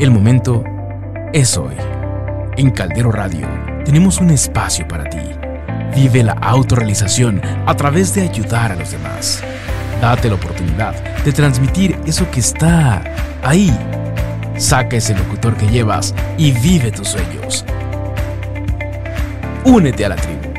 El momento es hoy. En Caldero Radio tenemos un espacio para ti. Vive la autorrealización a través de ayudar a los demás. Date la oportunidad de transmitir eso que está ahí. Saca ese locutor que llevas y vive tus sueños. Únete a la tribu.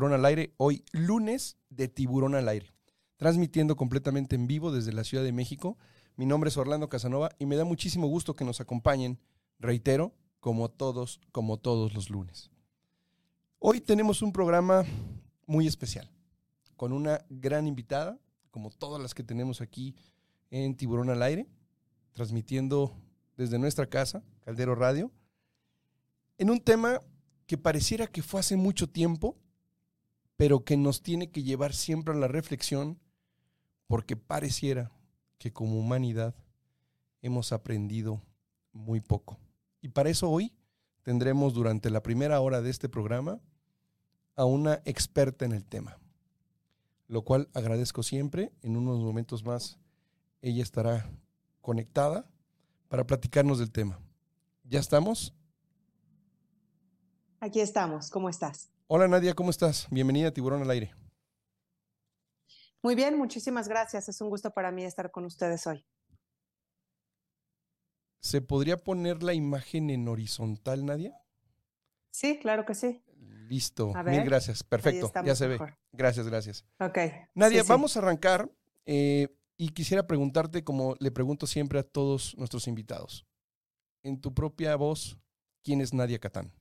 Tiburón al aire, hoy lunes de Tiburón al aire, transmitiendo completamente en vivo desde la Ciudad de México. Mi nombre es Orlando Casanova y me da muchísimo gusto que nos acompañen, reitero, como todos, como todos los lunes. Hoy tenemos un programa muy especial, con una gran invitada, como todas las que tenemos aquí en Tiburón al aire, transmitiendo desde nuestra casa, Caldero Radio, en un tema que pareciera que fue hace mucho tiempo, pero que nos tiene que llevar siempre a la reflexión, porque pareciera que como humanidad hemos aprendido muy poco. Y para eso hoy tendremos durante la primera hora de este programa a una experta en el tema, lo cual agradezco siempre. En unos momentos más ella estará conectada para platicarnos del tema. ¿Ya estamos? Aquí estamos, ¿cómo estás? Hola Nadia, ¿cómo estás? Bienvenida a Tiburón al Aire. Muy bien, muchísimas gracias. Es un gusto para mí estar con ustedes hoy. ¿Se podría poner la imagen en horizontal, Nadia? Sí, claro que sí. Listo. Mil gracias. Perfecto. Ya se ve. Gracias, gracias. Ok. Nadia, vamos a arrancar eh, y quisiera preguntarte, como le pregunto siempre a todos nuestros invitados, en tu propia voz, ¿quién es Nadia Catán?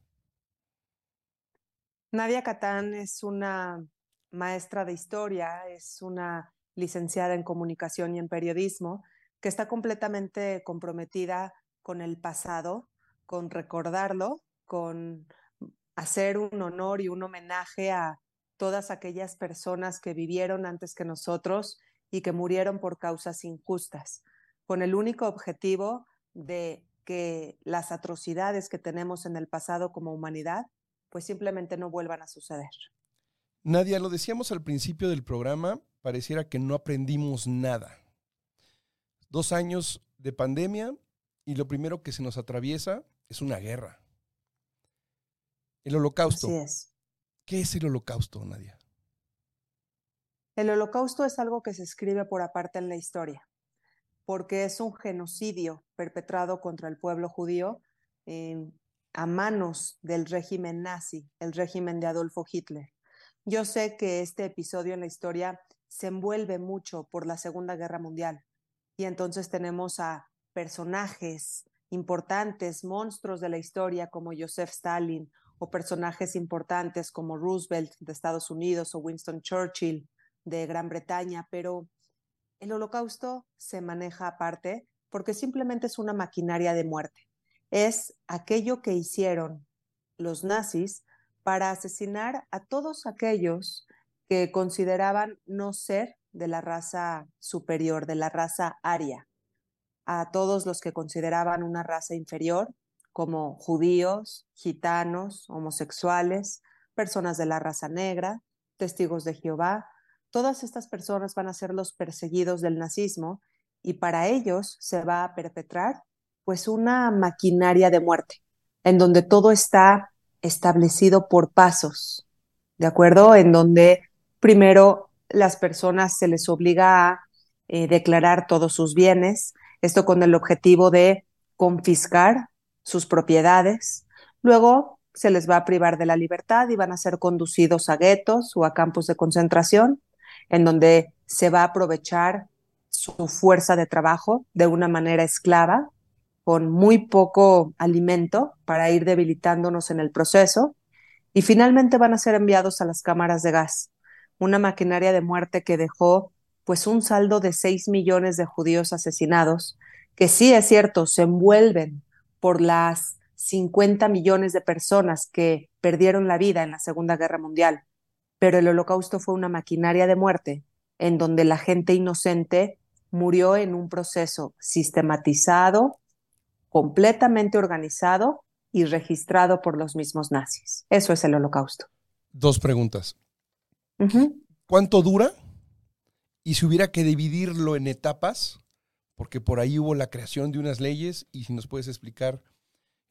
Nadia Catán es una maestra de historia, es una licenciada en comunicación y en periodismo que está completamente comprometida con el pasado, con recordarlo, con hacer un honor y un homenaje a todas aquellas personas que vivieron antes que nosotros y que murieron por causas injustas, con el único objetivo de que las atrocidades que tenemos en el pasado como humanidad pues simplemente no vuelvan a suceder. Nadia, lo decíamos al principio del programa, pareciera que no aprendimos nada. Dos años de pandemia y lo primero que se nos atraviesa es una guerra. El holocausto. Así es. ¿Qué es el holocausto, Nadia? El holocausto es algo que se escribe por aparte en la historia, porque es un genocidio perpetrado contra el pueblo judío a manos del régimen nazi, el régimen de Adolfo Hitler. Yo sé que este episodio en la historia se envuelve mucho por la Segunda Guerra Mundial y entonces tenemos a personajes importantes, monstruos de la historia como Joseph Stalin o personajes importantes como Roosevelt de Estados Unidos o Winston Churchill de Gran Bretaña, pero el holocausto se maneja aparte porque simplemente es una maquinaria de muerte es aquello que hicieron los nazis para asesinar a todos aquellos que consideraban no ser de la raza superior, de la raza aria, a todos los que consideraban una raza inferior, como judíos, gitanos, homosexuales, personas de la raza negra, testigos de Jehová. Todas estas personas van a ser los perseguidos del nazismo y para ellos se va a perpetrar pues una maquinaria de muerte, en donde todo está establecido por pasos, ¿de acuerdo? En donde primero las personas se les obliga a eh, declarar todos sus bienes, esto con el objetivo de confiscar sus propiedades, luego se les va a privar de la libertad y van a ser conducidos a guetos o a campos de concentración, en donde se va a aprovechar su fuerza de trabajo de una manera esclava con muy poco alimento para ir debilitándonos en el proceso y finalmente van a ser enviados a las cámaras de gas, una maquinaria de muerte que dejó pues un saldo de 6 millones de judíos asesinados, que sí es cierto, se envuelven por las 50 millones de personas que perdieron la vida en la Segunda Guerra Mundial, pero el holocausto fue una maquinaria de muerte en donde la gente inocente murió en un proceso sistematizado, completamente organizado y registrado por los mismos nazis. Eso es el holocausto. Dos preguntas. ¿Cuánto dura? Y si hubiera que dividirlo en etapas, porque por ahí hubo la creación de unas leyes, y si nos puedes explicar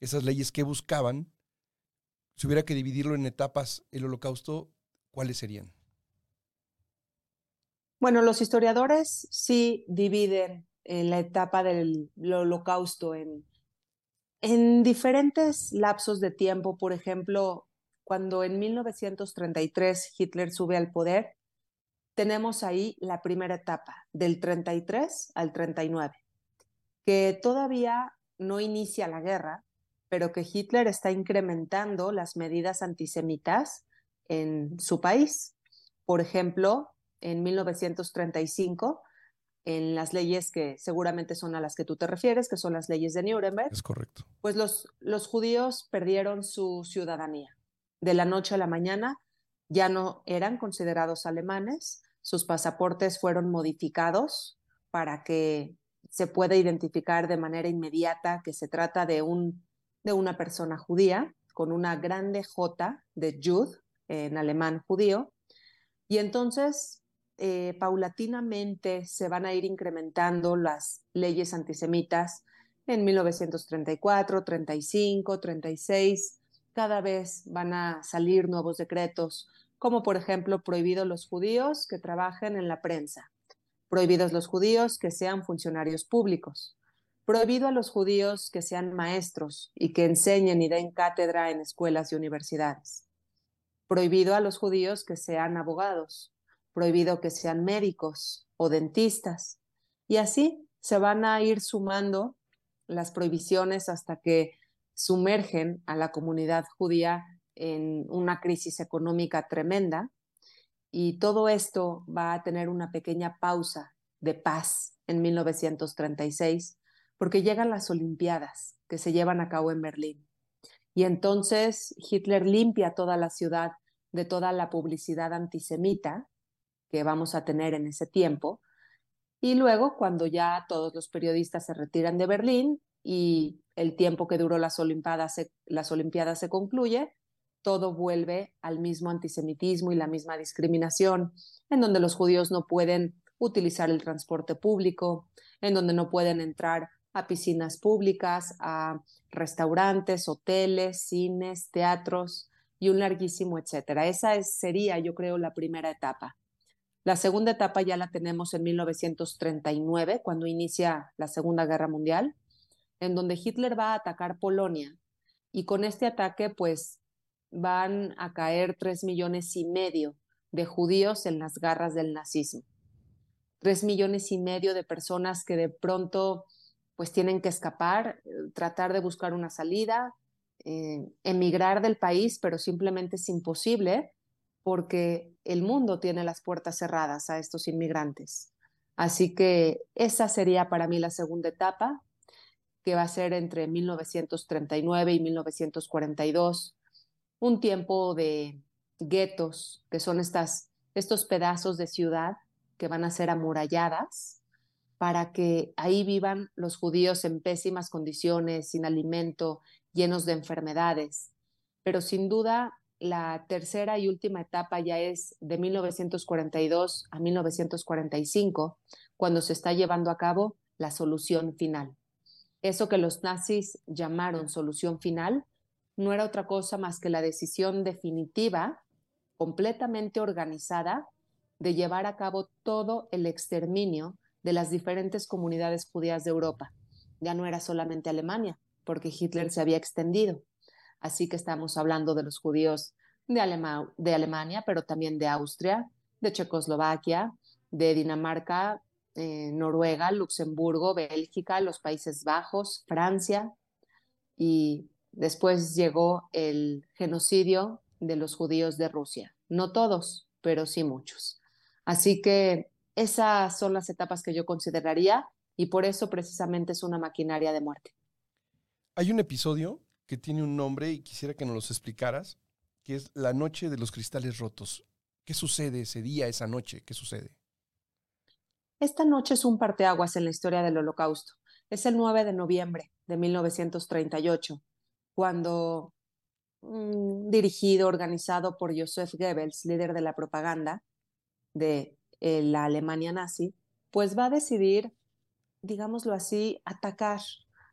esas leyes que buscaban, si hubiera que dividirlo en etapas el holocausto, ¿cuáles serían? Bueno, los historiadores sí dividen la etapa del holocausto en, en diferentes lapsos de tiempo. Por ejemplo, cuando en 1933 Hitler sube al poder, tenemos ahí la primera etapa, del 33 al 39, que todavía no inicia la guerra, pero que Hitler está incrementando las medidas antisemitas en su país. Por ejemplo, en 1935 en las leyes que seguramente son a las que tú te refieres, que son las leyes de Nuremberg. Es correcto. Pues los, los judíos perdieron su ciudadanía. De la noche a la mañana ya no eran considerados alemanes, sus pasaportes fueron modificados para que se pueda identificar de manera inmediata que se trata de, un, de una persona judía, con una grande J de Jud en alemán judío. Y entonces eh, paulatinamente se van a ir incrementando las leyes antisemitas en 1934, 35, 36. Cada vez van a salir nuevos decretos, como por ejemplo prohibido los judíos que trabajen en la prensa, prohibidos los judíos que sean funcionarios públicos, prohibido a los judíos que sean maestros y que enseñen y den cátedra en escuelas y universidades, prohibido a los judíos que sean abogados, prohibido que sean médicos o dentistas. Y así se van a ir sumando las prohibiciones hasta que sumergen a la comunidad judía en una crisis económica tremenda. Y todo esto va a tener una pequeña pausa de paz en 1936, porque llegan las Olimpiadas que se llevan a cabo en Berlín. Y entonces Hitler limpia toda la ciudad de toda la publicidad antisemita que vamos a tener en ese tiempo. Y luego, cuando ya todos los periodistas se retiran de Berlín y el tiempo que duró las Olimpiadas se, las Olimpiadas se concluye, todo vuelve al mismo antisemitismo y la misma discriminación, en donde los judíos no pueden utilizar el transporte público, en donde no pueden entrar a piscinas públicas, a restaurantes, hoteles, cines, teatros y un larguísimo etcétera. Esa sería, yo creo, la primera etapa. La segunda etapa ya la tenemos en 1939, cuando inicia la Segunda Guerra Mundial, en donde Hitler va a atacar Polonia. Y con este ataque, pues, van a caer tres millones y medio de judíos en las garras del nazismo. Tres millones y medio de personas que de pronto, pues, tienen que escapar, tratar de buscar una salida, eh, emigrar del país, pero simplemente es imposible porque el mundo tiene las puertas cerradas a estos inmigrantes. Así que esa sería para mí la segunda etapa, que va a ser entre 1939 y 1942, un tiempo de guetos, que son estas, estos pedazos de ciudad que van a ser amuralladas para que ahí vivan los judíos en pésimas condiciones, sin alimento, llenos de enfermedades. Pero sin duda la tercera y última etapa ya es de 1942 a 1945, cuando se está llevando a cabo la solución final. Eso que los nazis llamaron solución final no era otra cosa más que la decisión definitiva, completamente organizada, de llevar a cabo todo el exterminio de las diferentes comunidades judías de Europa. Ya no era solamente Alemania, porque Hitler se había extendido. Así que estamos hablando de los judíos de, Alemania, pero también de Austria, de Checoslovaquia, de Dinamarca, eh, Noruega, Luxemburgo, Bélgica, los Países Bajos, Francia, y después llegó el genocidio de los judíos de Rusia. No todos, pero sí muchos. Así que esas son las etapas que yo consideraría y por eso precisamente es una maquinaria de muerte. Hay un episodio que tiene un nombre y quisiera que nos los explicaras, que es la noche de los cristales rotos. ¿Qué sucede ese día, esa noche? ¿Qué sucede? Esta noche es un parteaguas en la historia del Holocausto. Es el 9 de noviembre de 1938, cuando dirigido, organizado por Joseph Goebbels, líder de la propaganda de eh, la Alemania nazi, pues va a decidir, digámoslo así, atacar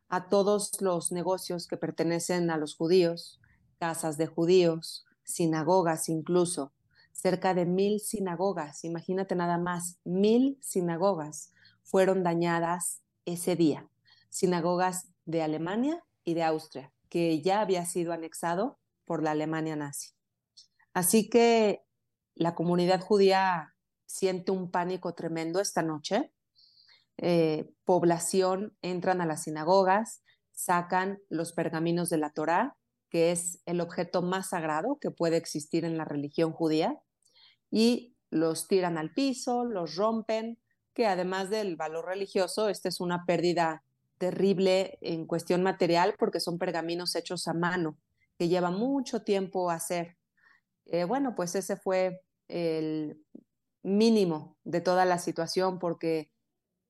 a todos los negocios que pertenecen a los judíos, casas de judíos, sinagogas incluso, cerca de mil sinagogas, imagínate nada más, mil sinagogas fueron dañadas ese día, sinagogas de Alemania y de Austria, que ya había sido anexado por la Alemania nazi. Así que la comunidad judía siente un pánico tremendo esta noche. Eh, población entran a las sinagogas, sacan los pergaminos de la Torá, que es el objeto más sagrado que puede existir en la religión judía, y los tiran al piso, los rompen, que además del valor religioso, esta es una pérdida terrible en cuestión material porque son pergaminos hechos a mano, que lleva mucho tiempo hacer. Eh, bueno, pues ese fue el mínimo de toda la situación porque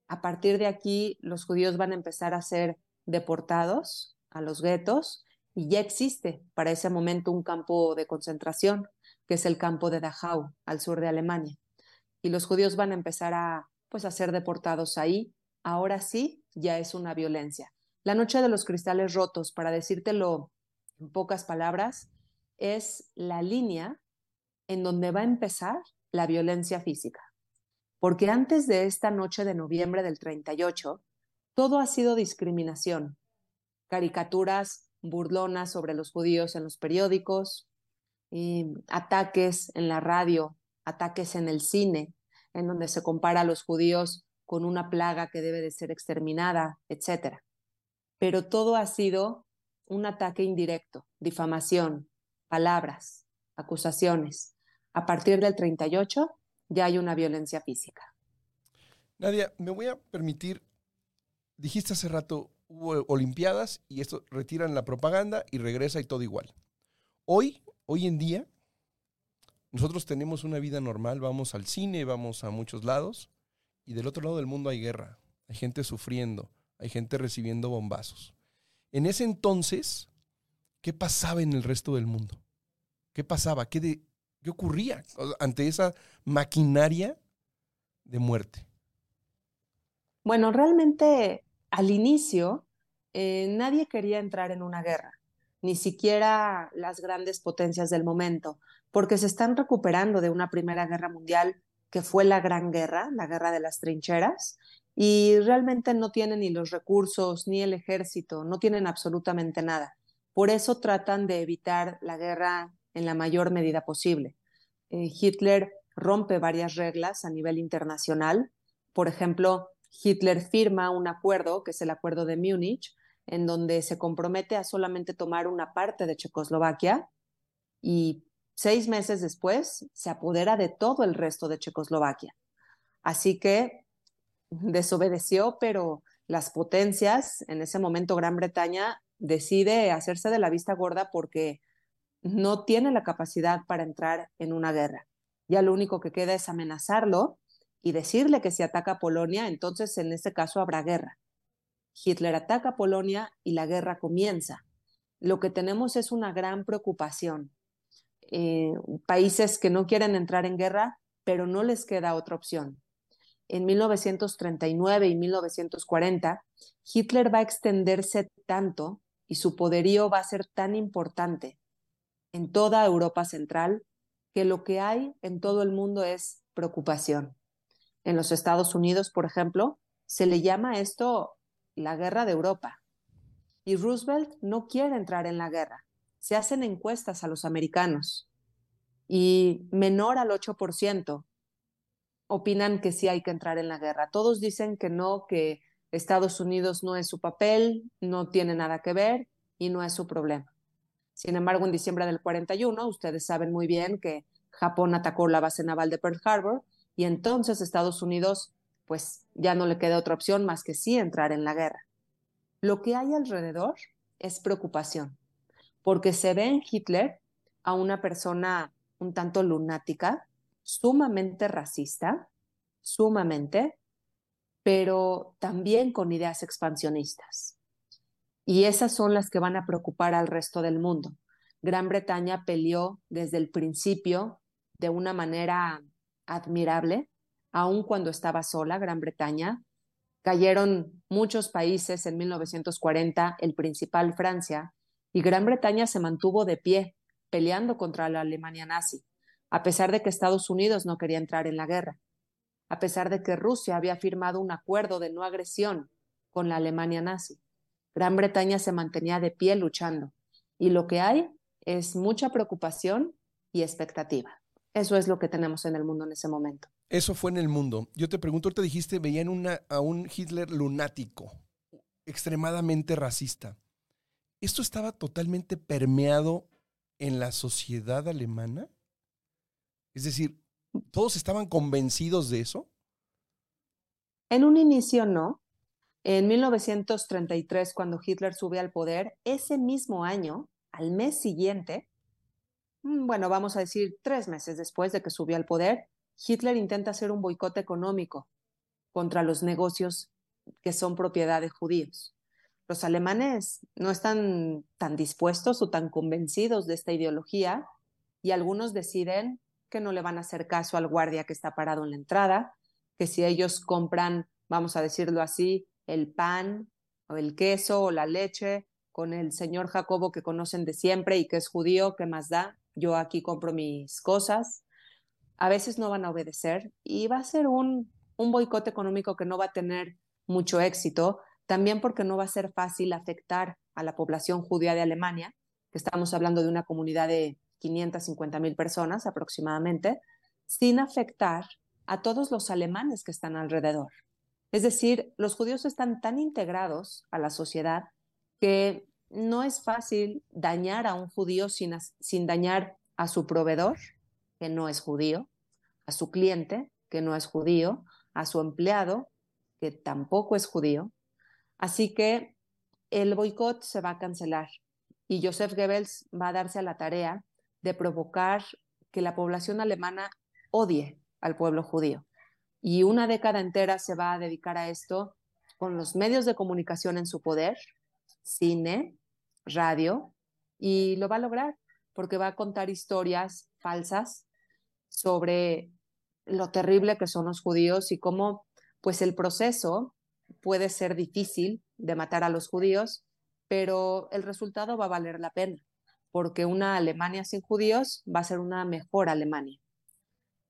a partir de aquí los judíos van a empezar a ser deportados a los guetos y ya existe para ese momento un campo de concentración que es el campo de Dachau al sur de Alemania. Y los judíos van a empezar a pues a ser deportados ahí. Ahora sí ya es una violencia. La noche de los cristales rotos para decírtelo en pocas palabras es la línea en donde va a empezar la violencia física porque antes de esta noche de noviembre del 38, todo ha sido discriminación, caricaturas burlonas sobre los judíos en los periódicos, ataques en la radio, ataques en el cine, en donde se compara a los judíos con una plaga que debe de ser exterminada, etc. Pero todo ha sido un ataque indirecto, difamación, palabras, acusaciones. A partir del 38 ya hay una violencia física. Nadia, me voy a permitir, dijiste hace rato, hubo Olimpiadas y esto retiran la propaganda y regresa y todo igual. Hoy, hoy en día, nosotros tenemos una vida normal, vamos al cine, vamos a muchos lados y del otro lado del mundo hay guerra, hay gente sufriendo, hay gente recibiendo bombazos. En ese entonces, ¿qué pasaba en el resto del mundo? ¿Qué pasaba? ¿Qué, de, ¿Qué ocurría ante esa maquinaria de muerte? Bueno, realmente al inicio eh, nadie quería entrar en una guerra, ni siquiera las grandes potencias del momento, porque se están recuperando de una Primera Guerra Mundial que fue la Gran Guerra, la Guerra de las Trincheras, y realmente no tienen ni los recursos, ni el ejército, no tienen absolutamente nada. Por eso tratan de evitar la guerra en la mayor medida posible. Eh, Hitler rompe varias reglas a nivel internacional. Por ejemplo, Hitler firma un acuerdo, que es el Acuerdo de Múnich, en donde se compromete a solamente tomar una parte de Checoslovaquia y seis meses después se apodera de todo el resto de Checoslovaquia. Así que desobedeció, pero las potencias, en ese momento Gran Bretaña, decide hacerse de la vista gorda porque no tiene la capacidad para entrar en una guerra. Ya lo único que queda es amenazarlo y decirle que si ataca a Polonia, entonces en ese caso habrá guerra. Hitler ataca a Polonia y la guerra comienza. Lo que tenemos es una gran preocupación. Eh, países que no quieren entrar en guerra, pero no les queda otra opción. En 1939 y 1940, Hitler va a extenderse tanto y su poderío va a ser tan importante en toda Europa Central que lo que hay en todo el mundo es preocupación. En los Estados Unidos, por ejemplo, se le llama esto la guerra de Europa. Y Roosevelt no quiere entrar en la guerra. Se hacen encuestas a los americanos y menor al 8% opinan que sí hay que entrar en la guerra. Todos dicen que no, que Estados Unidos no es su papel, no tiene nada que ver y no es su problema. Sin embargo, en diciembre del 41, ustedes saben muy bien que Japón atacó la base naval de Pearl Harbor y entonces Estados Unidos, pues ya no le queda otra opción más que sí entrar en la guerra. Lo que hay alrededor es preocupación, porque se ve en Hitler a una persona un tanto lunática, sumamente racista, sumamente, pero también con ideas expansionistas. Y esas son las que van a preocupar al resto del mundo. Gran Bretaña peleó desde el principio de una manera admirable, aun cuando estaba sola Gran Bretaña. Cayeron muchos países en 1940, el principal Francia, y Gran Bretaña se mantuvo de pie, peleando contra la Alemania nazi, a pesar de que Estados Unidos no quería entrar en la guerra, a pesar de que Rusia había firmado un acuerdo de no agresión con la Alemania nazi. Gran Bretaña se mantenía de pie luchando, y lo que hay es mucha preocupación y expectativa. Eso es lo que tenemos en el mundo en ese momento. Eso fue en el mundo. Yo te pregunto, te dijiste, veían una, a un Hitler lunático, extremadamente racista. ¿Esto estaba totalmente permeado en la sociedad alemana? Es decir, ¿todos estaban convencidos de eso? En un inicio no. En 1933, cuando Hitler sube al poder, ese mismo año, al mes siguiente, mm, bueno, vamos a decir tres meses después de que subió al poder, Hitler intenta hacer un boicot económico contra los negocios que son propiedad de judíos. Los alemanes no están tan dispuestos o tan convencidos de esta ideología y algunos deciden que no le van a hacer caso al guardia que está parado en la entrada, que si ellos compran, vamos a decirlo así, el pan o el queso o la leche con el señor Jacobo que conocen de siempre y que es judío, ¿qué más da? Yo aquí compro mis cosas. A veces no van a obedecer y va a ser un, un boicot económico que no va a tener mucho éxito, también porque no va a ser fácil afectar a la población judía de Alemania, que estamos hablando de una comunidad de 550 mil personas aproximadamente, sin afectar a todos los alemanes que están alrededor. Es decir, los judíos están tan integrados a la sociedad que no es fácil dañar a un judío sin, dañar a su proveedor, que no es judío, a su cliente, que no es judío, a su empleado, que tampoco es judío. Así que el boicot se va a cancelar y Joseph Goebbels va a darse a la tarea de provocar que la población alemana odie al pueblo judío. Y una década entera se va a dedicar a esto con los medios de comunicación en su poder, cine, radio, y lo va a lograr porque va a contar historias falsas sobre lo terrible que son los judíos y cómo pues el proceso puede ser difícil de matar a los judíos, pero el resultado va a valer la pena, porque una Alemania sin judíos va a ser una mejor Alemania.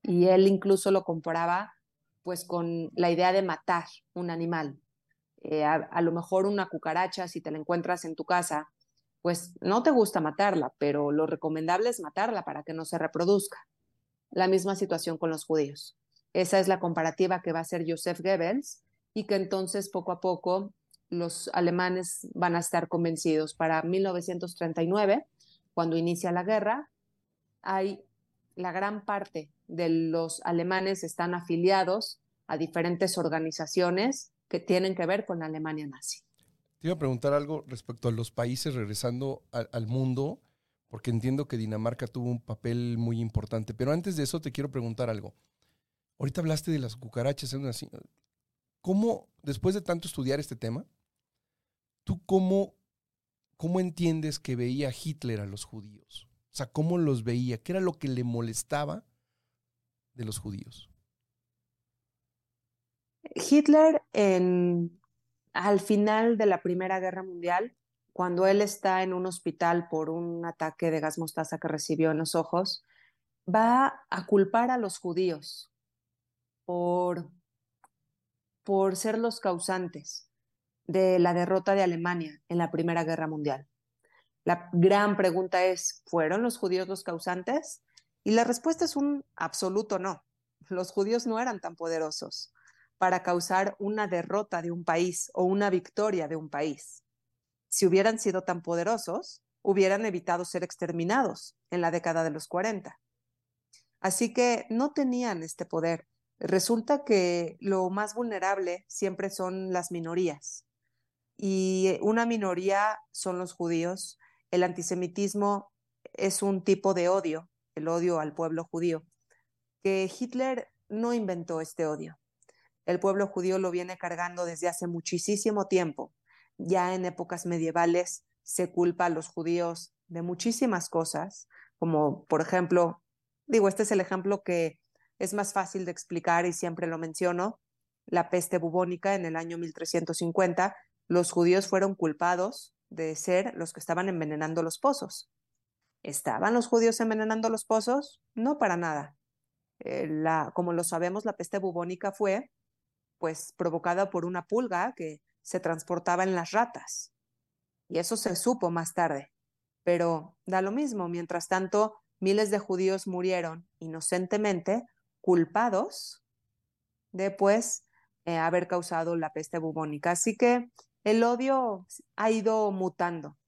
Y él incluso lo comparaba pues con la idea de matar un animal. Eh, a, lo mejor una cucaracha, si te la encuentras en tu casa, pues no te gusta matarla, pero lo recomendable es matarla para que no se reproduzca. La misma situación con los judíos. Esa es la comparativa que va a hacer Joseph Goebbels y que entonces poco a poco los alemanes van a estar convencidos. Para 1939, cuando inicia la guerra, hay la gran parte de los alemanes están afiliados a diferentes organizaciones que tienen que ver con la Alemania nazi. Te iba a preguntar algo respecto a los países regresando al mundo, porque entiendo que Dinamarca tuvo un papel muy importante, pero antes de eso te quiero preguntar algo. Ahorita hablaste de las cucarachas, ¿cómo, después de tanto estudiar este tema, tú cómo, cómo entiendes que veía Hitler a los judíos? O sea, ¿cómo los veía? ¿Qué era lo que le molestaba de los judíos? Hitler al final de la Primera Guerra Mundial, cuando él está en un hospital por un ataque de gas mostaza que recibió en los ojos, va a culpar a los judíos por, por ser los causantes de la derrota de Alemania en la Primera Guerra Mundial. La gran pregunta es, ¿fueron los judíos los causantes? Y la respuesta es un absoluto no. Los judíos no eran tan poderosos para causar una derrota de un país o una victoria de un país. Si hubieran sido tan poderosos, hubieran evitado ser exterminados en la década de los 40. Así que no tenían este poder. Resulta que lo más vulnerable siempre son las minorías. Y una minoría son los judíos. El antisemitismo es un tipo de odio, el odio al pueblo judío, que Hitler no inventó este odio. El pueblo judío lo viene cargando desde hace muchísimo tiempo. Ya en épocas medievales se culpa a los judíos de muchísimas cosas, como por ejemplo, digo, este es el ejemplo que es más fácil de explicar y siempre lo menciono, la peste bubónica en el año 1350, los judíos fueron culpados de ser los que estaban envenenando los pozos. ¿Estaban los judíos envenenando los pozos? No para nada. Eh, la, como lo sabemos, la peste bubónica fue pues provocada por una pulga que se transportaba en las ratas. Y eso se supo más tarde. Pero da lo mismo, mientras tanto, miles de judíos murieron inocentemente, culpados de pues eh, haber causado la peste bubónica. Así que el odio ha ido mutando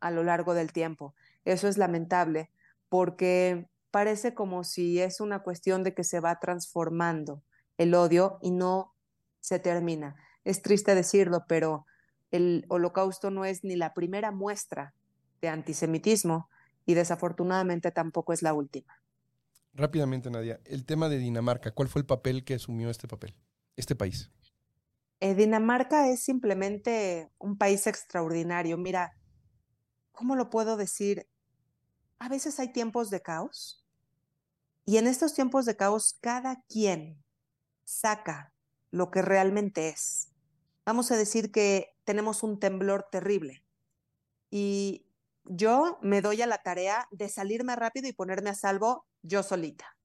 a lo largo del tiempo. Eso es lamentable porque parece como si es una cuestión de que se va transformando el odio y no se termina. Es triste decirlo, pero el holocausto no es ni la primera muestra de antisemitismo y desafortunadamente tampoco es la última. Rápidamente, Nadia, el tema de Dinamarca, ¿cuál fue el papel que asumió este papel, este país? Eh, Dinamarca es simplemente un país extraordinario. Mira, ¿cómo lo puedo decir? A veces hay tiempos de caos y en estos tiempos de caos cada quien saca lo que realmente es. Vamos a decir que tenemos un temblor terrible y yo me doy a la tarea de salirme rápido y ponerme a salvo yo solita.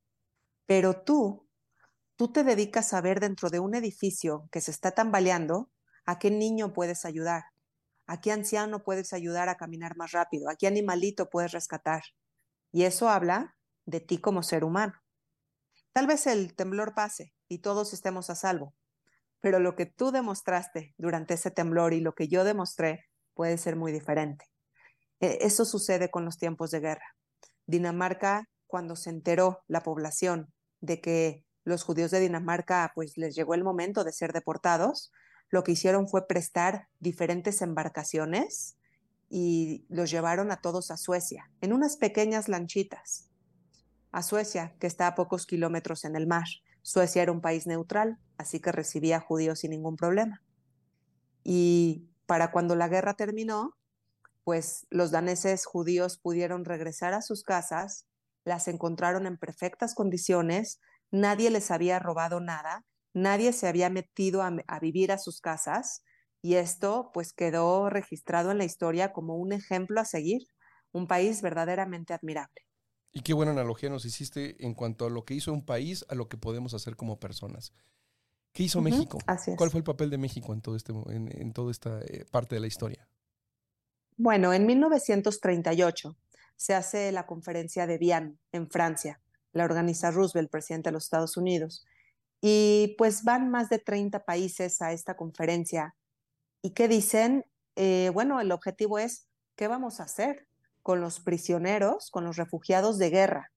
Pero tú, tú te dedicas a ver dentro de un edificio que se está tambaleando a qué niño puedes ayudar, a qué anciano puedes ayudar a caminar más rápido, a qué animalito puedes rescatar. Y eso habla de ti como ser humano. Tal vez el temblor pase y todos estemos a salvo, pero lo que tú demostraste durante ese temblor y lo que yo demostré puede ser muy diferente. E, eso sucede con los tiempos de guerra. Dinamarca, cuando se enteró la población de que los judíos de Dinamarca, pues les llegó el momento de ser deportados, lo que hicieron fue prestar diferentes embarcaciones y los llevaron a todos a Suecia, en unas pequeñas lanchitas. A Suecia, que está a pocos kilómetros en el mar. Suecia era un país neutral, así que recibía judíos sin ningún problema. Y para cuando la guerra terminó, pues los daneses judíos pudieron regresar a sus casas, las encontraron en perfectas condiciones, nadie les había robado nada, nadie se había metido a, a vivir a sus casas y esto pues quedó registrado en la historia como un ejemplo a seguir, un país verdaderamente admirable. Y qué buena analogía nos hiciste en cuanto a lo que hizo un país, a lo que podemos hacer como personas. ¿Qué hizo México? ¿Cuál fue el papel de México en, todo este, en, toda esta eh, parte de la historia? Bueno, en 1938 se hace la conferencia de Vian en Francia. La organiza Roosevelt, presidente de los Estados Unidos. Y pues van más de 30 países a esta conferencia. ¿Y qué dicen? Eh, bueno, el objetivo es, ¿qué vamos a hacer? con los prisioneros, con los refugiados de guerra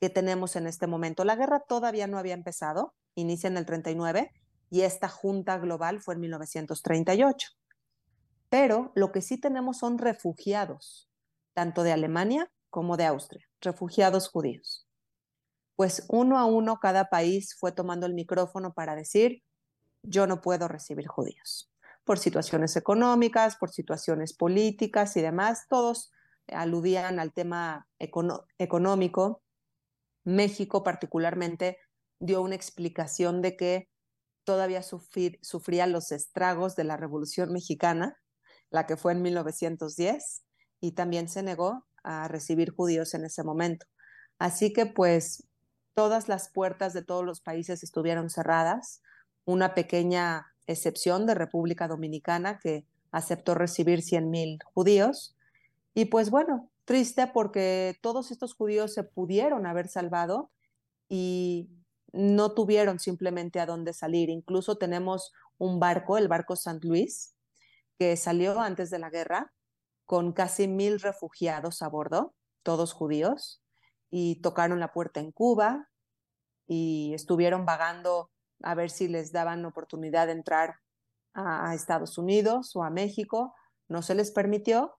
que tenemos en este momento. La guerra todavía no había empezado, inicia en el 39 y esta junta global fue en 1938. Pero lo que sí tenemos son refugiados, tanto de Alemania como de Austria, refugiados judíos. Pues uno a uno cada país fue tomando el micrófono para decir, yo no puedo recibir judíos, por situaciones económicas, por situaciones políticas y demás, todos aludían al tema económico. México particularmente dio una explicación de que todavía sufría los estragos de la Revolución Mexicana, la que fue en 1910, y también se negó a recibir judíos en ese momento. Así que pues todas las puertas de todos los países estuvieron cerradas, una pequeña excepción de República Dominicana que aceptó recibir 100.000 judíos, y pues bueno, triste porque todos estos judíos se pudieron haber salvado y no tuvieron simplemente a dónde salir. Incluso tenemos un barco, el barco St. Luis, que salió antes de la guerra con casi mil refugiados a bordo, todos judíos, y tocaron la puerta en Cuba y estuvieron vagando a ver si les daban oportunidad de entrar a Estados Unidos o a México. No se les permitió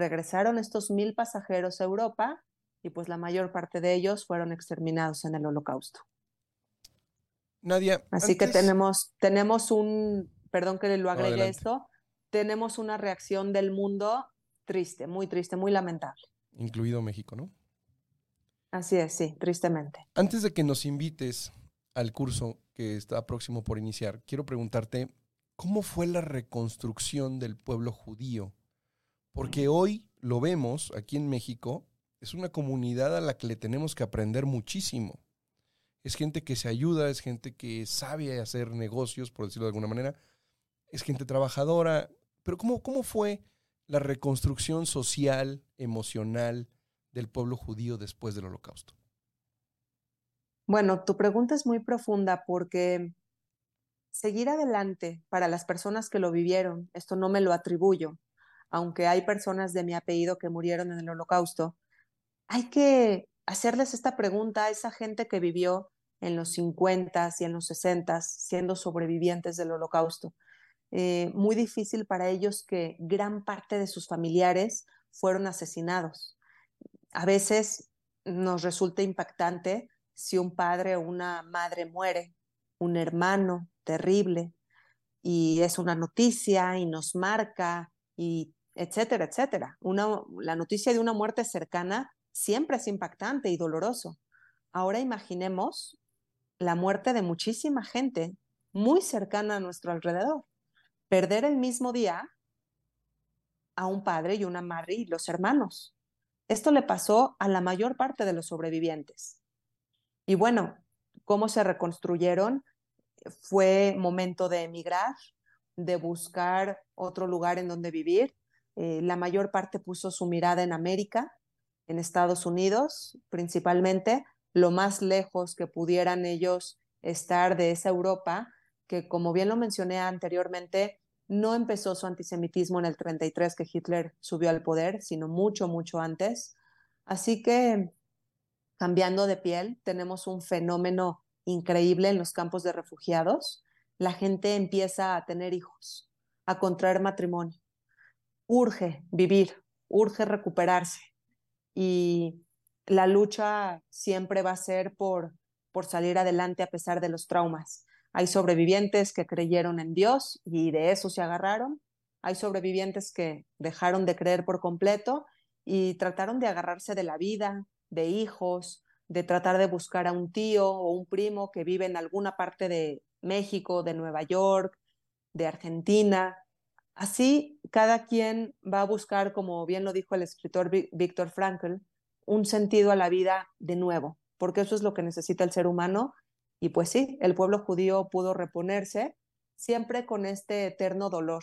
regresaron estos mil pasajeros a Europa y pues la mayor parte de ellos fueron exterminados en el holocausto. Nadia. Así que tenemos, tenemos un, perdón que lo agregue esto, tenemos una reacción del mundo triste, muy triste, muy lamentable. Incluido México, ¿no? Así es, sí, tristemente. Antes de que nos invites al curso que está próximo por iniciar, quiero preguntarte, ¿cómo fue la reconstrucción del pueblo judío? Porque hoy lo vemos aquí en México, es una comunidad a la que le tenemos que aprender muchísimo. Es gente que se ayuda, es gente que sabe hacer negocios, por decirlo de alguna manera, es gente trabajadora. Pero ¿cómo, cómo fue la reconstrucción social, emocional del pueblo judío después del holocausto? Bueno, tu pregunta es muy profunda porque seguir adelante para las personas que lo vivieron, esto no me lo atribuyo, aunque hay personas de mi apellido que murieron en el holocausto, hay que hacerles esta pregunta a esa gente que vivió en los 50 y en los 60 siendo sobrevivientes del holocausto. Eh, muy difícil para ellos que gran parte de sus familiares fueron asesinados. A veces nos resulta impactante si un padre o una madre muere, un hermano terrible, y es una noticia y nos marca, y etcétera, etcétera. Una, la noticia de una muerte cercana siempre es impactante y doloroso. Ahora imaginemos la muerte de muchísima gente muy cercana a nuestro alrededor. Perder el mismo día a un padre y una madre y los hermanos. Esto le pasó a la mayor parte de los sobrevivientes. Y bueno, ¿cómo se reconstruyeron? Fue momento de emigrar, de buscar otro lugar en donde vivir. Eh, la mayor parte puso su mirada en América, en Estados Unidos principalmente, lo más lejos que pudieran ellos estar de esa Europa, que como bien lo mencioné anteriormente, no empezó su antisemitismo en el 33 que Hitler subió al poder, sino mucho, mucho antes. Así que cambiando de piel, tenemos un fenómeno increíble en los campos de refugiados. La gente empieza a tener hijos, a contraer matrimonio. Urge vivir, urge recuperarse. Y la lucha siempre va a ser por, por salir adelante a pesar de los traumas. Hay sobrevivientes que creyeron en Dios y de eso se agarraron. Hay sobrevivientes que dejaron de creer por completo y trataron de agarrarse de la vida, de hijos, de tratar de buscar a un tío o un primo que vive en alguna parte de México, de Nueva York, de Argentina. Así, cada quien va a buscar, como bien lo dijo el escritor Víctor Frankl, un sentido a la vida de nuevo, porque eso es lo que necesita el ser humano. Y pues sí, el pueblo judío pudo reponerse siempre con este eterno dolor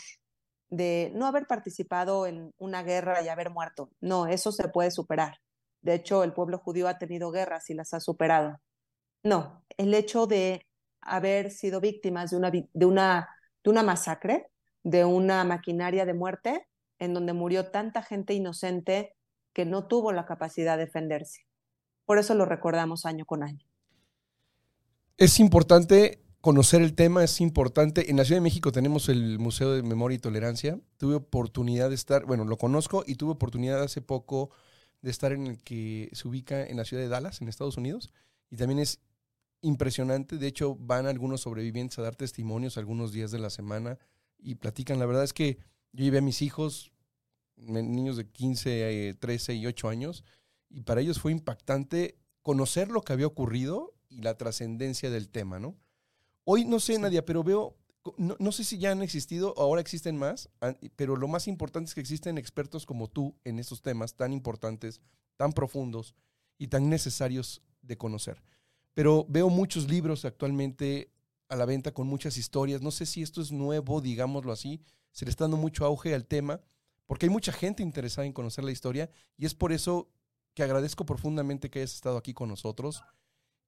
de no haber participado en una guerra y haber muerto. No, eso se puede superar. De hecho, el pueblo judío ha tenido guerras y las ha superado. No, el hecho de haber sido víctimas de una, de una, de una masacre, de una maquinaria de muerte, en donde murió tanta gente inocente que no tuvo la capacidad de defenderse. Por eso lo recordamos año con año. Es importante conocer el tema, es importante. En la Ciudad de México tenemos el Museo de Memoria y Tolerancia. Tuve oportunidad de estar, bueno, lo conozco y tuve oportunidad hace poco de estar en el que se ubica en la ciudad de Dallas, en Estados Unidos, y también es impresionante. De hecho, van algunos sobrevivientes a dar testimonios algunos días de la semana y platican. La verdad es que yo llevé a mis hijos, niños de 15, 13 y 8 años, y para ellos fue impactante conocer lo que había ocurrido y la trascendencia del tema, ¿no? Hoy no sé, Nadia, pero veo, no, no, sé si ya han existido, ahora existen más, pero lo más importante es que existen expertos como tú en estos temas tan importantes, tan profundos y tan necesarios de conocer. Pero veo muchos libros actualmente a la venta con muchas historias. No sé si esto es nuevo, digámoslo así. Se le está dando mucho auge al tema, porque hay mucha gente interesada en conocer la historia y es por eso que agradezco profundamente que hayas estado aquí con nosotros.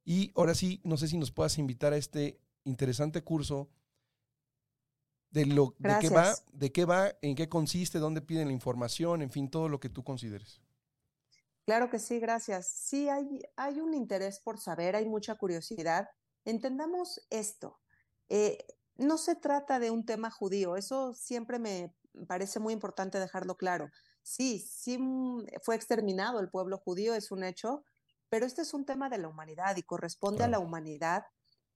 Y ahora sí, no sé si nos puedas invitar a este interesante curso de lo de qué va, de qué va, en qué consiste, dónde piden la información, en fin, todo lo que tú consideres. Claro que sí, gracias. Sí, hay, hay un interés por saber, hay mucha curiosidad. Entendamos esto. Eh, no se trata de un tema judío, eso siempre me parece muy importante dejarlo claro. Sí, sí mm, fue exterminado el pueblo judío, es un hecho, pero este es un tema de la humanidad y corresponde a la humanidad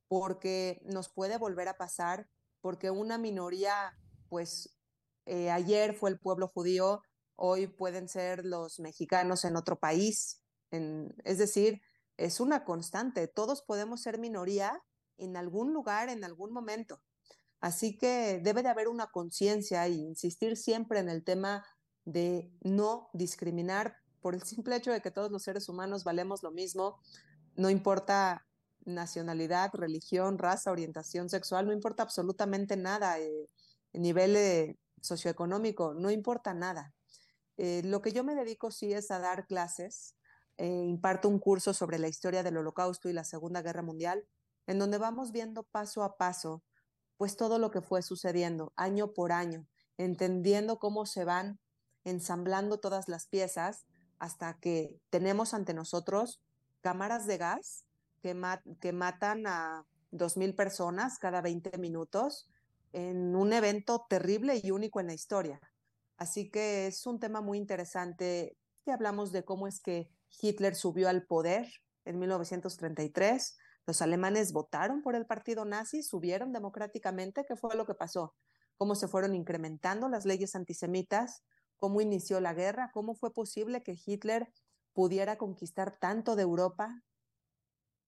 porque nos puede volver a pasar porque una minoría, pues eh, ayer fue el pueblo judío, hoy pueden ser los mexicanos en otro país. En, es decir, es una constante. Todos podemos ser minoría en algún lugar, en algún momento. Así que debe de haber una conciencia y insistir siempre en el tema de no discriminar por el simple hecho de que todos los seres humanos valemos lo mismo, no importa nacionalidad, religión, raza, orientación sexual, no importa absolutamente nada, eh, nivel eh, socioeconómico, no importa nada. Eh, lo que yo me dedico sí es a dar clases, eh, imparto un curso sobre la historia del Holocausto y la Segunda Guerra Mundial, en donde vamos viendo paso a paso, pues todo lo que fue sucediendo año por año, entendiendo cómo se van ensamblando todas las piezas hasta que tenemos ante nosotros cámaras de gas que, matan a 2.000 personas cada 20 minutos en un evento terrible y único en la historia. Así que es un tema muy interesante que hablamos de cómo es que Hitler subió al poder en 1933. Los alemanes votaron por el partido nazi, subieron democráticamente. ¿Qué fue lo que pasó? Cómo se fueron incrementando las leyes antisemitas, cómo inició la guerra, cómo fue posible que Hitler pudiera conquistar tanto de Europa,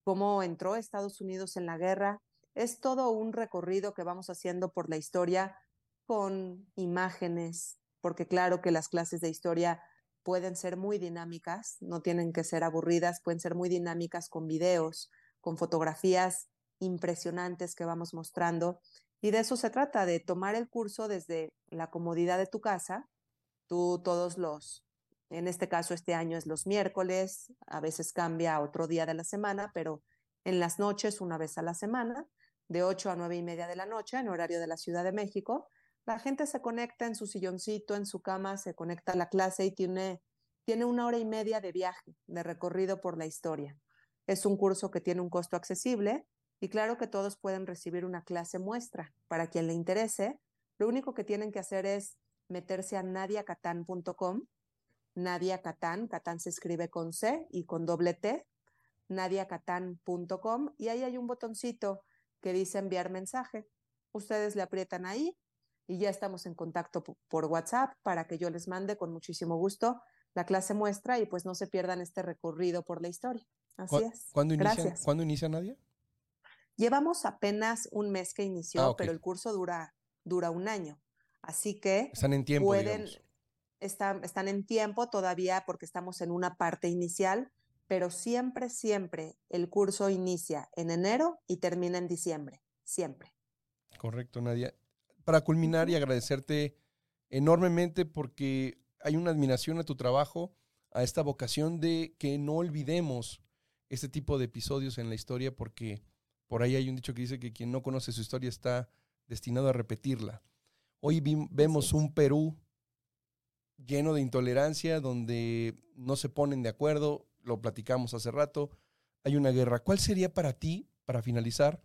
cómo entró Estados Unidos en la guerra. Es todo un recorrido que vamos haciendo por la historia con imágenes, porque claro que las clases de historia pueden ser muy dinámicas, no tienen que ser aburridas, pueden ser muy dinámicas con videos, con fotografías impresionantes que vamos mostrando. Y de eso se trata, de tomar el curso desde la comodidad de tu casa. Tú todos los, en este caso este año es los miércoles, a veces cambia a otro día de la semana, pero en las noches, una vez a la semana, de 8 a 9 y media de la noche, en horario de la Ciudad de México, la gente se conecta en su silloncito, en su cama, se conecta a la clase y tiene, tiene una hora y media de viaje, de recorrido por la historia. Es un curso que tiene un costo accesible y claro que todos pueden recibir una clase muestra. Para quien le interese, lo único que tienen que hacer es meterse a nadiacatán.com. Nadia Catán, Catán se escribe con C y con doble T, nadiacatán.com y ahí hay un botoncito que dice enviar mensaje. Ustedes le aprietan ahí y ya estamos en contacto por WhatsApp para que yo les mande con muchísimo gusto la clase muestra y pues no se pierdan este recorrido por la historia. Así es. ¿Cuándo inicia, ¿Cuándo inicia Nadia? Llevamos apenas un mes que inició, ah, pero el curso dura, dura un año. Así que están en tiempo. Pueden, están, están en tiempo todavía porque estamos en una parte inicial, pero siempre, siempre el curso inicia en enero y termina en diciembre. Siempre. Correcto, Nadia para culminar y agradecerte enormemente porque hay una admiración a tu trabajo, a esta vocación de que no olvidemos este tipo de episodios en la historia porque por ahí hay un dicho que dice que quien no conoce su historia está destinado a repetirla. Hoy vemos un Perú lleno de intolerancia, donde no se ponen de acuerdo, lo platicamos hace rato, hay una guerra. ¿Cuál sería para ti, para finalizar,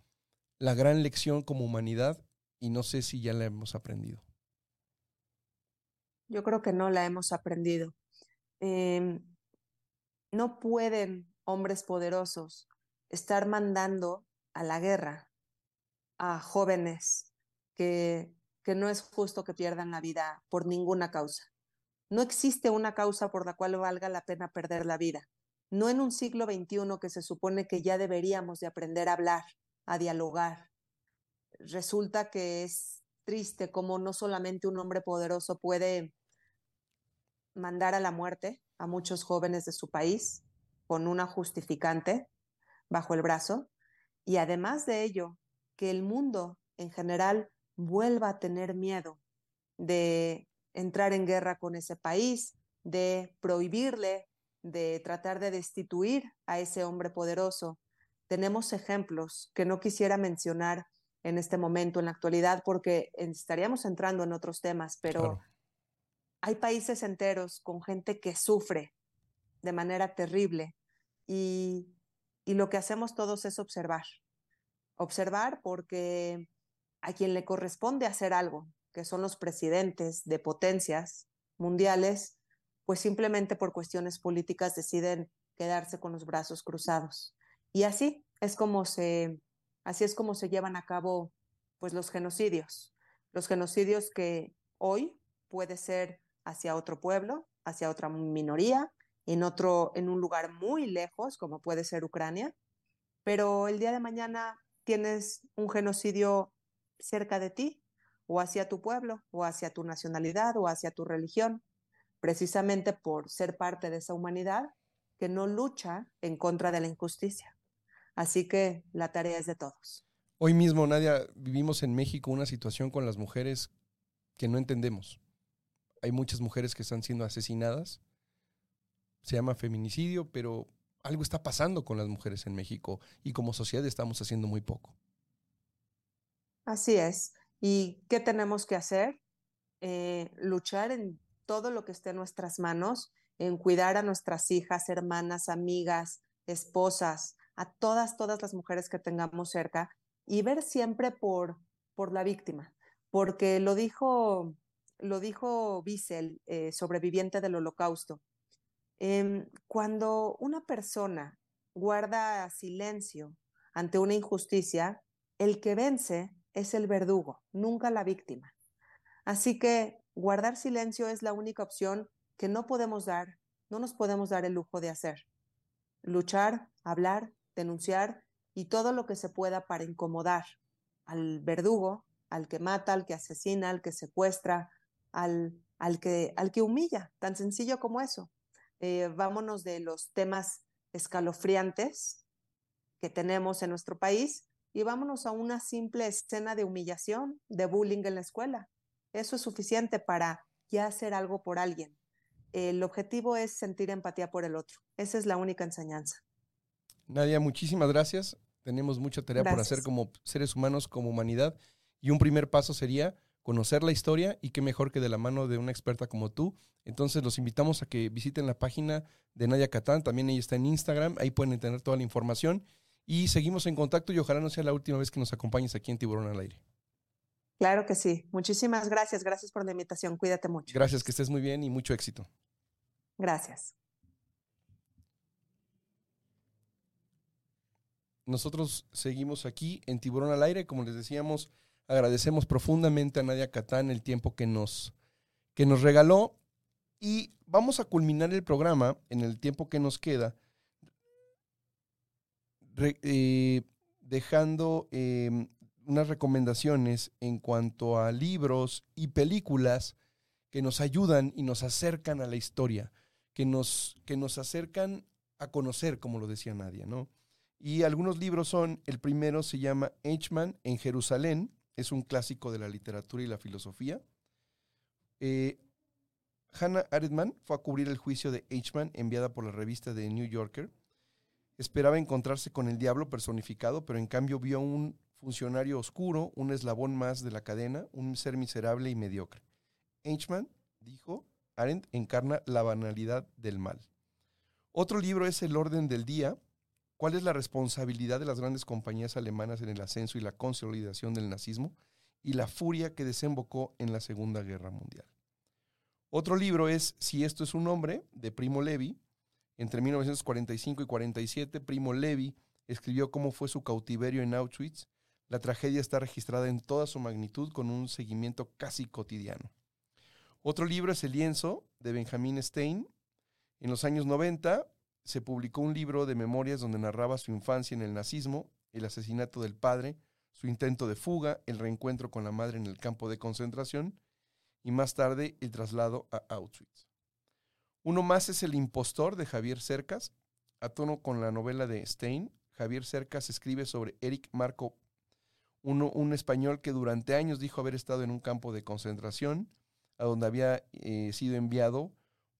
la gran lección como humanidad y no sé si ya la hemos aprendido. Yo creo que no la hemos aprendido. Em, no pueden hombres poderosos estar mandando a la guerra a jóvenes que, que no es justo que pierdan la vida por ninguna causa. No existe una causa por la cual valga la pena perder la vida. No en un siglo XXI que se supone que ya deberíamos de aprender a hablar, a dialogar, resulta que es triste como no solamente un hombre poderoso puede mandar a la muerte a muchos jóvenes de su país con una justificante bajo el brazo, y además de ello, que el mundo en general vuelva a tener miedo de entrar en guerra con ese país, de prohibirle, de tratar de destituir a ese hombre poderoso. Tenemos ejemplos que no quisiera mencionar en este momento, en la actualidad, porque estaríamos entrando en otros temas, pero hay países enteros con gente que sufre de manera terrible y, y lo que hacemos todos es observar. Observar porque a quien le corresponde hacer algo, que son los presidentes de potencias mundiales, pues simplemente por cuestiones políticas deciden quedarse con los brazos cruzados. Y así es como se Así es como se llevan a cabo pues los genocidios. Los genocidios que hoy puede ser hacia otro pueblo, hacia otra minoría, en otro, en un lugar muy lejos, como puede ser Ucrania, pero el día de mañana tienes un genocidio cerca de ti, o hacia tu pueblo, o hacia tu nacionalidad, o hacia tu religión, precisamente por ser parte de esa humanidad que no lucha en contra de la injusticia. Así que la tarea es de todos. Hoy mismo, Nadia, vivimos en México una situación con las mujeres que no entendemos. Hay muchas mujeres que están siendo asesinadas. Se llama feminicidio, pero algo está pasando con las mujeres en México y como sociedad estamos haciendo muy poco. Así es. ¿Y qué tenemos que hacer? Eh, luchar en todo lo que esté en nuestras manos, en cuidar a nuestras hijas, hermanas, amigas, esposas, a todas, todas las mujeres que tengamos cerca y ver siempre por, por la víctima, porque lo dijo, lo dijo Wiesel, eh, sobreviviente del holocausto. Em, cuando una persona guarda silencio ante una injusticia, el que vence es el verdugo, nunca la víctima. Así que guardar silencio es la única opción que no podemos dar, no nos podemos dar el lujo de hacer. Luchar, hablar, denunciar y todo lo que se pueda para incomodar al verdugo, al que mata, al que asesina, al que secuestra, al, al, que, al que humilla, tan sencillo como eso. Eh, vámonos de los temas escalofriantes que tenemos en nuestro país y vámonos a una simple escena de humillación, de bullying en la escuela. Eso es suficiente para ya hacer algo por alguien. El objetivo es sentir empatía por el otro. Esa es la única enseñanza. Nadia, muchísimas gracias. Tenemos mucha tarea por hacer como seres humanos, como humanidad. Y un primer paso sería conocer la historia y qué mejor que de la mano de una experta como tú. Entonces los invitamos a que visiten la página de Nadia Catán, también ella está en Instagram, ahí pueden tener toda la información y seguimos en contacto y ojalá no sea la última vez que nos acompañes aquí en Tiburón al Aire. Claro que sí. Muchísimas gracias. Gracias por la invitación. Cuídate mucho. Gracias, que estés muy bien y mucho éxito. Gracias. Nosotros seguimos aquí en Tiburón al Aire. Como les decíamos, agradecemos profundamente a Nadia Catán el tiempo que nos, que nos regaló. Y vamos a culminar el programa en el tiempo que nos queda, eh, dejando em, unas recomendaciones en cuanto a libros y películas que nos ayudan y nos acercan a la historia, que nos, que nos acercan a conocer, como lo decía Nadia, ¿no? Y algunos libros son, el primero se llama Eichmann en Jerusalén, es un clásico de la literatura y la filosofía. Eh, Hannah Arendt fue a cubrir el juicio de Eichmann enviada por la revista The New Yorker. Esperaba encontrarse con el diablo personificado, pero en cambio vio un funcionario oscuro, un eslabón más de la cadena, un ser miserable y mediocre. Eichmann, dijo, Arendt encarna la banalidad del mal. Otro libro es El orden del día, ¿Cuál es la responsabilidad de las grandes compañías alemanas en el ascenso y la consolidación del nazismo y la furia que desembocó en la Segunda Guerra Mundial? Otro libro es Si esto es un hombre, de Primo Levi. Entre 1945 y 47, Primo Levi escribió cómo fue su cautiverio en Auschwitz. La tragedia está registrada en toda su magnitud con un seguimiento casi cotidiano. Otro libro es El lienzo, de Benjamin Stein. En los años 90, se publicó un libro de memorias donde narraba su infancia en el nazismo, el asesinato del padre, su intento de fuga, el reencuentro con la madre en el campo de concentración y más tarde el traslado a Auschwitz. Uno más es El impostor de Javier Cercas. A tono con la novela de Stein, Javier Cercas escribe sobre Eric Marco, un español que durante años dijo haber estado en un campo de concentración, a donde había eh, sido enviado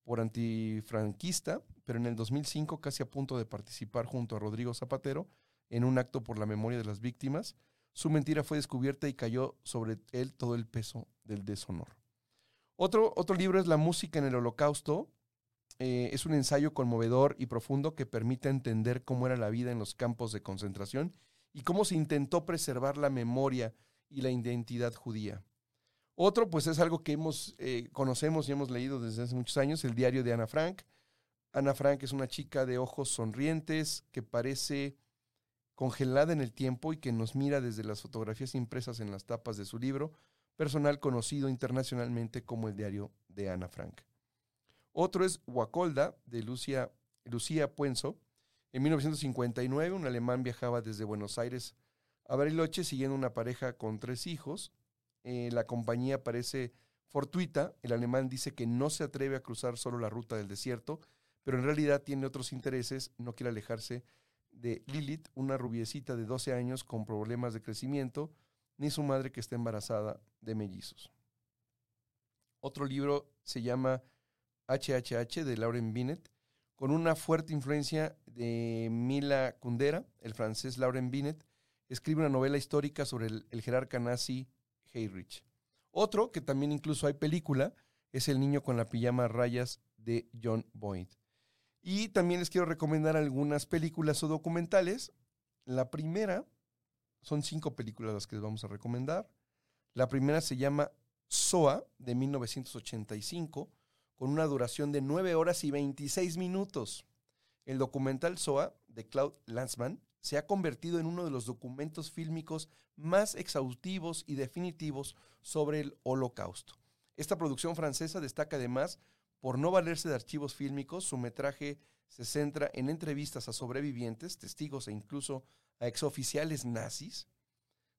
por antifranquista, pero en el 2005, casi a punto de participar junto a Rodrigo Zapatero en un acto por la memoria de las víctimas, su mentira fue descubierta y cayó sobre él todo el peso del deshonor. Otro, otro libro es La música en el holocausto. Eh, es un ensayo conmovedor y profundo que permite entender cómo era la vida en los campos de concentración y cómo se intentó preservar la memoria y la identidad judía. Otro, pues es algo que hemos, eh, conocemos y hemos leído desde hace muchos años, el diario de Ana Frank. Ana Frank es una chica de ojos sonrientes que parece congelada en el tiempo y que nos mira desde las fotografías impresas en las tapas de su libro, personal conocido internacionalmente como el diario de Ana Frank. Otro es Wacolda, de Lucía Puenzo. En 1959, un alemán viajaba desde Buenos Aires a Bariloche siguiendo una pareja con tres hijos. Eh, la compañía parece fortuita. El alemán dice que no se atreve a cruzar solo la ruta del desierto, pero en realidad tiene otros intereses, no quiere alejarse de Lilith, una rubiecita de 12 años con problemas de crecimiento, ni su madre que está embarazada de mellizos. Otro libro se llama HHH de Lauren Binet, con una fuerte influencia de Mila Kundera, el francés Lauren Binet, escribe una novela histórica sobre el, jerarca nazi Heinrich. Otro, que también incluso hay película, es El niño con la pijama a rayas de John Boyd. Y también les quiero recomendar algunas películas o documentales. La primera, son cinco películas las que les vamos a recomendar. La primera se llama SOA de 1985, con una duración de 9 horas y 26 minutos. El documental SOA de Claude Lanzmann se ha convertido en uno de los documentos fílmicos más exhaustivos y definitivos sobre el holocausto. Esta producción francesa destaca además por no valerse de archivos fílmicos, su metraje se centra en entrevistas a sobrevivientes, testigos e incluso a exoficiales nazis,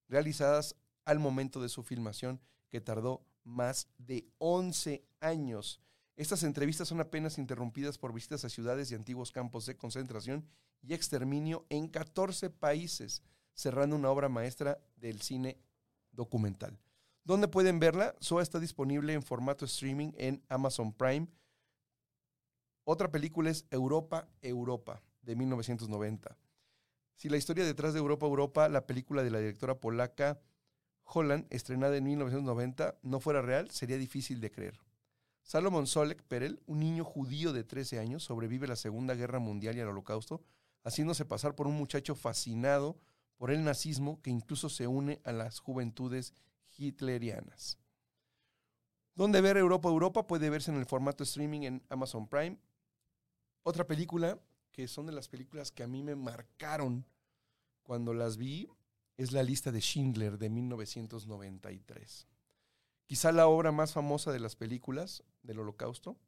realizadas al momento de su filmación, que tardó más de 11 años. Estas entrevistas son apenas interrumpidas por visitas a ciudades y antiguos campos de concentración y exterminio en 14 países, cerrando una obra maestra del cine documental. ¿Dónde pueden verla? SOA está disponible en formato streaming en Amazon Prime. Otra película es Europa, Europa, de 1990. Si la historia detrás de Europa, Europa, la película de la directora polaca Holland, estrenada en 1990, no fuera real, sería difícil de creer. Salomon Solek Perel, un niño judío de 13 años, sobrevive a la Segunda Guerra Mundial y al Holocausto, haciéndose pasar por un muchacho fascinado por el nazismo que incluso se une a las juventudes hitlerianas. ¿Dónde ver Europa Europa? Puede verse en el formato streaming en Amazon Prime. Otra película, que son de las películas que a mí me marcaron cuando las vi, es La lista de Schindler de 1993. Quizá la obra más famosa de las películas del Holocausto,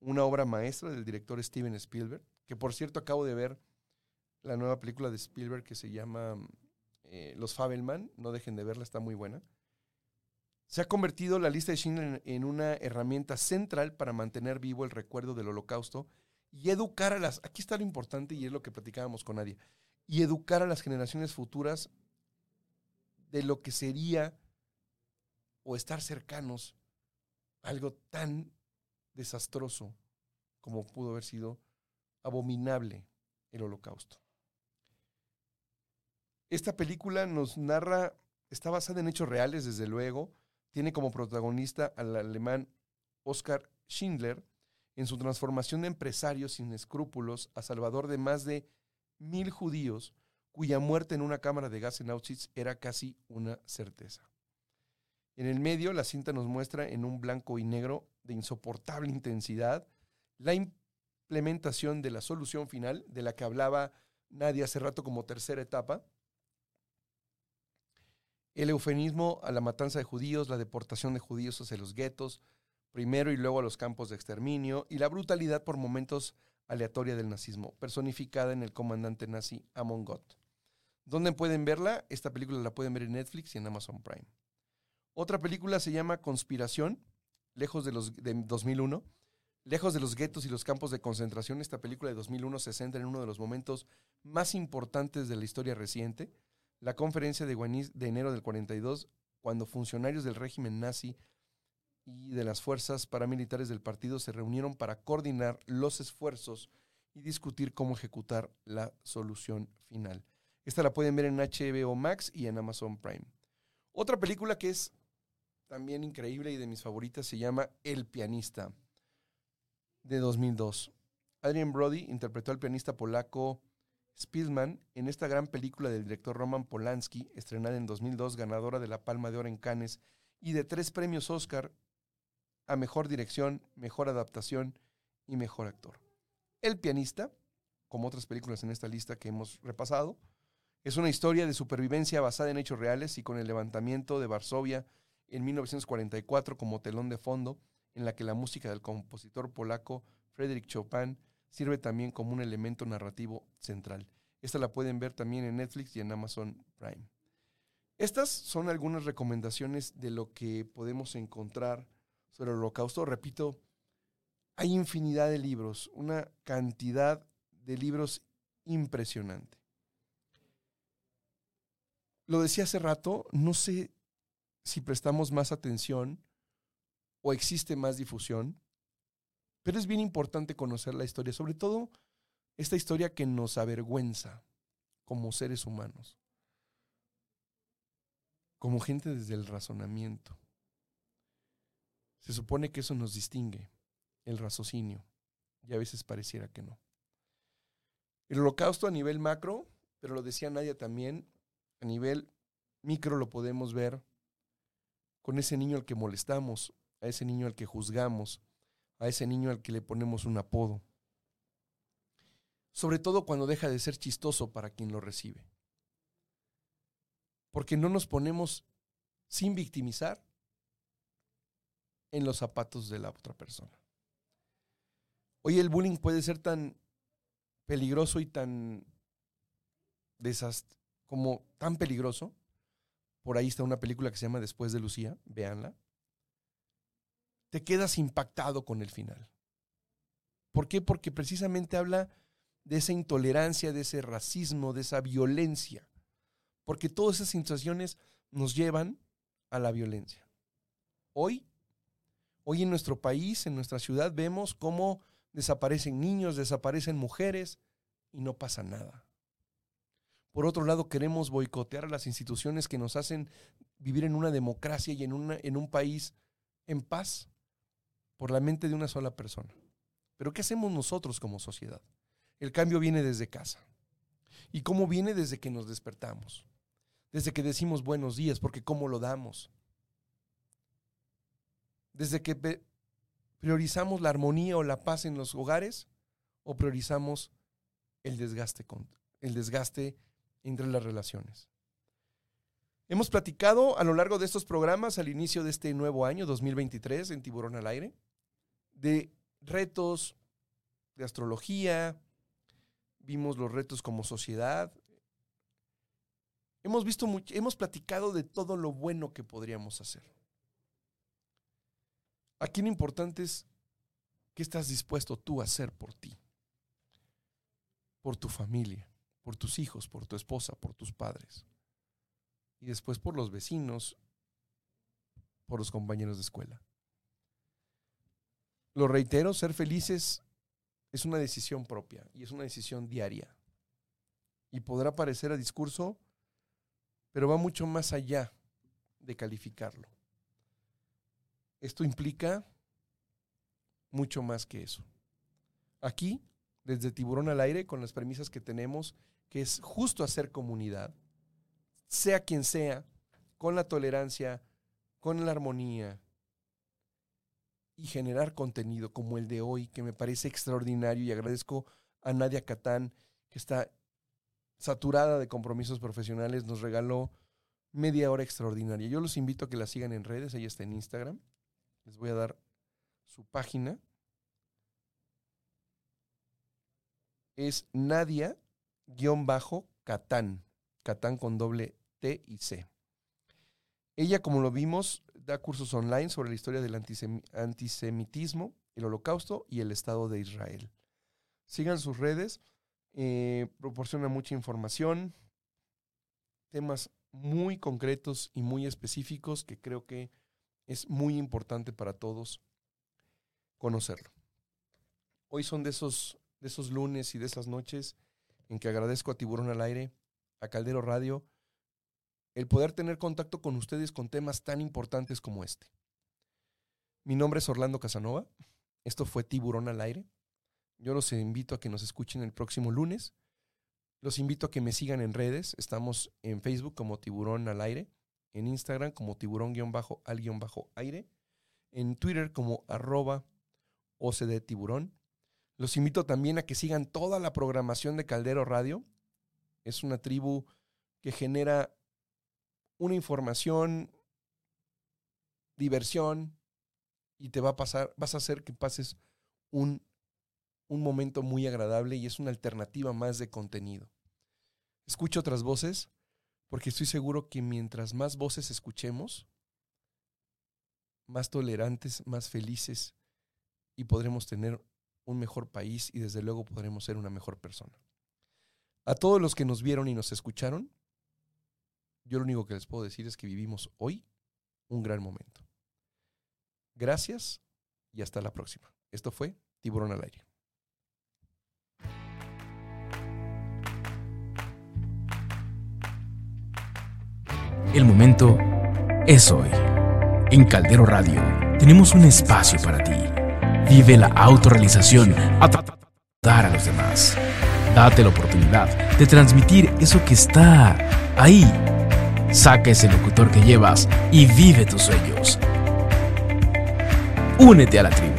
una obra maestra del director Steven Spielberg, que por cierto acabo de ver la nueva película de Spielberg que se llama eh, Los Fabelman, no dejen de verla, está muy buena. Se ha convertido la lista de Schindler en una herramienta central para mantener vivo el recuerdo del holocausto y educar a las, aquí está lo importante y es lo que platicábamos con Nadia, y educar a las generaciones futuras de lo que sería o estar cercanos algo tan desastroso como pudo haber sido abominable el holocausto. Esta película nos narra, está basada en hechos reales, desde luego, tiene como protagonista al alemán Oskar Schindler en su transformación de empresario sin escrúpulos a salvador de más de mil judíos cuya muerte en una cámara de gas en Auschwitz era casi una certeza. En el medio, la cinta nos muestra en un blanco y negro de insoportable intensidad la implementación de la solución final de la que hablaba Nadia hace rato como tercera etapa, el eufemismo a la matanza de judíos, la deportación de judíos hacia los guetos, primero y luego a los campos de exterminio, y la brutalidad por momentos aleatoria del nazismo, personificada en el comandante nazi Amon Gott. ¿Dónde pueden verla? Esta película la pueden ver en Netflix y en Amazon Prime. Otra película se llama Conspiración, lejos de los de 2001. Lejos de los guetos y los campos de concentración, esta película de 2001 se centra en uno de los momentos más importantes de la historia reciente, la conferencia de Guaniz de enero del 42, cuando funcionarios del régimen nazi y de las fuerzas paramilitares del partido se reunieron para coordinar los esfuerzos y discutir cómo ejecutar la solución final. Esta la pueden ver en HBO Max y en Amazon Prime. Otra película que es también increíble y de mis favoritas se llama El pianista, de 2002. Adrian Brody interpretó al pianista polaco Spielman en esta gran película del director Roman Polanski, estrenada en 2002, ganadora de la Palma de Oro en Cannes y de tres premios Oscar a Mejor Dirección, Mejor Adaptación y Mejor Actor. El pianista, como otras películas en esta lista que hemos repasado, es una historia de supervivencia basada en hechos reales y con el levantamiento de Varsovia en 1944 como telón de fondo, en la que la música del compositor polaco Frédéric Chopin sirve también como un elemento narrativo central. Esta la pueden ver también en Netflix y en Amazon Prime. Estas son algunas recomendaciones de lo que podemos encontrar sobre el holocausto. Repito, hay infinidad de libros, una cantidad de libros impresionante. Lo decía hace rato, no sé si prestamos más atención o existe más difusión, pero es bien importante conocer la historia, sobre todo esta historia que nos avergüenza como seres humanos, como gente desde el razonamiento. Se supone que eso nos distingue, el raciocinio, y a veces pareciera que no. El holocausto a nivel macro, pero lo decía Nadia también, a nivel micro lo podemos ver con ese niño al que molestamos, a ese niño al que juzgamos, a ese niño al que le ponemos un apodo. Sobre todo cuando deja de ser chistoso para quien lo recibe. Porque no nos ponemos sin victimizar en los zapatos de la otra persona. Hoy el bullying puede ser tan peligroso y tan desast como tan peligroso. Por ahí está una película que se llama Después de Lucía, véanla te quedas impactado con el final. ¿Por qué? Porque precisamente habla de esa intolerancia, de ese racismo, de esa violencia. Porque todas esas situaciones nos llevan a la violencia. Hoy, hoy en nuestro país, en nuestra ciudad, vemos cómo desaparecen niños, desaparecen mujeres y no pasa nada. Por otro lado, queremos boicotear a las instituciones que nos hacen vivir en una democracia y en, en un país en paz por la mente de una sola persona. Pero ¿qué hacemos nosotros como sociedad? El cambio viene desde casa. ¿Y cómo viene desde que nos despertamos? Desde que decimos buenos días, porque ¿cómo lo damos? Desde que priorizamos la armonía o la paz en los hogares o priorizamos el desgaste, el desgaste entre las relaciones. Hemos platicado a lo largo de estos programas al inicio de este nuevo año 2023 en Tiburón al Aire de retos de astrología, vimos los retos como sociedad. Hemos visto mucho, hemos platicado de todo lo bueno que podríamos hacer. Aquí lo importante es qué estás dispuesto tú a hacer por ti, por tu familia, por tus hijos, por tu esposa, por tus padres y después por los vecinos, por los compañeros de escuela. Lo reitero, ser felices es una decisión propia y es una decisión diaria. Y podrá parecer a discurso, pero va mucho más allá de calificarlo. Esto implica mucho más que eso. Aquí, desde Tiburón al Aire, con las premisas que tenemos, que es justo hacer comunidad, sea quien sea, con la tolerancia, con la armonía, y generar contenido como el de hoy, que me parece extraordinario y agradezco a Nadia Catán, que está saturada de compromisos profesionales, nos regaló media hora extraordinaria. Yo los invito a que la sigan en redes, ella está en Instagram. Les voy a dar su página. Es Nadia-Catán, Catán con doble T y C. Ella, como lo vimos, da cursos online sobre la historia del antisemitismo, el holocausto y el Estado de Israel. Sigan sus redes, eh, proporciona mucha información, temas muy concretos y muy específicos que creo que es muy importante para todos conocerlo. Hoy son de esos, de esos lunes y de esas noches en que agradezco a Tiburón al Aire, a Caldero Radio, el poder tener contacto con ustedes con temas tan importantes como este. Mi nombre es Orlando Casanova. Esto fue Tiburón al aire. Yo los invito a que nos escuchen el próximo lunes. Los invito a que me sigan en redes. Estamos en Facebook como Tiburón al aire, en Instagram como tiburón-al-aire, en Twitter como arroba OCD Tiburón. Los invito también a que sigan toda la programación de Caldero Radio. Es una tribu que genera una información, diversión y te va a pasar, vas a hacer que pases un, un momento muy agradable y es una alternativa más de contenido. Escucho otras voces porque estoy seguro que mientras más voces escuchemos, más tolerantes, más felices y podremos tener un mejor país y desde luego podremos ser una mejor persona. A todos los que nos vieron y nos escucharon, yo lo único que les puedo decir es que vivimos hoy un gran momento. Gracias y hasta la próxima. Esto fue Tiburón al aire. El momento es hoy. En Caldero Radio tenemos un espacio para ti. Vive la autorrealización a dar a los demás. Date la oportunidad de transmitir eso que está ahí. Saca ese locutor que llevas y vive tus sueños. Únete a la tribu.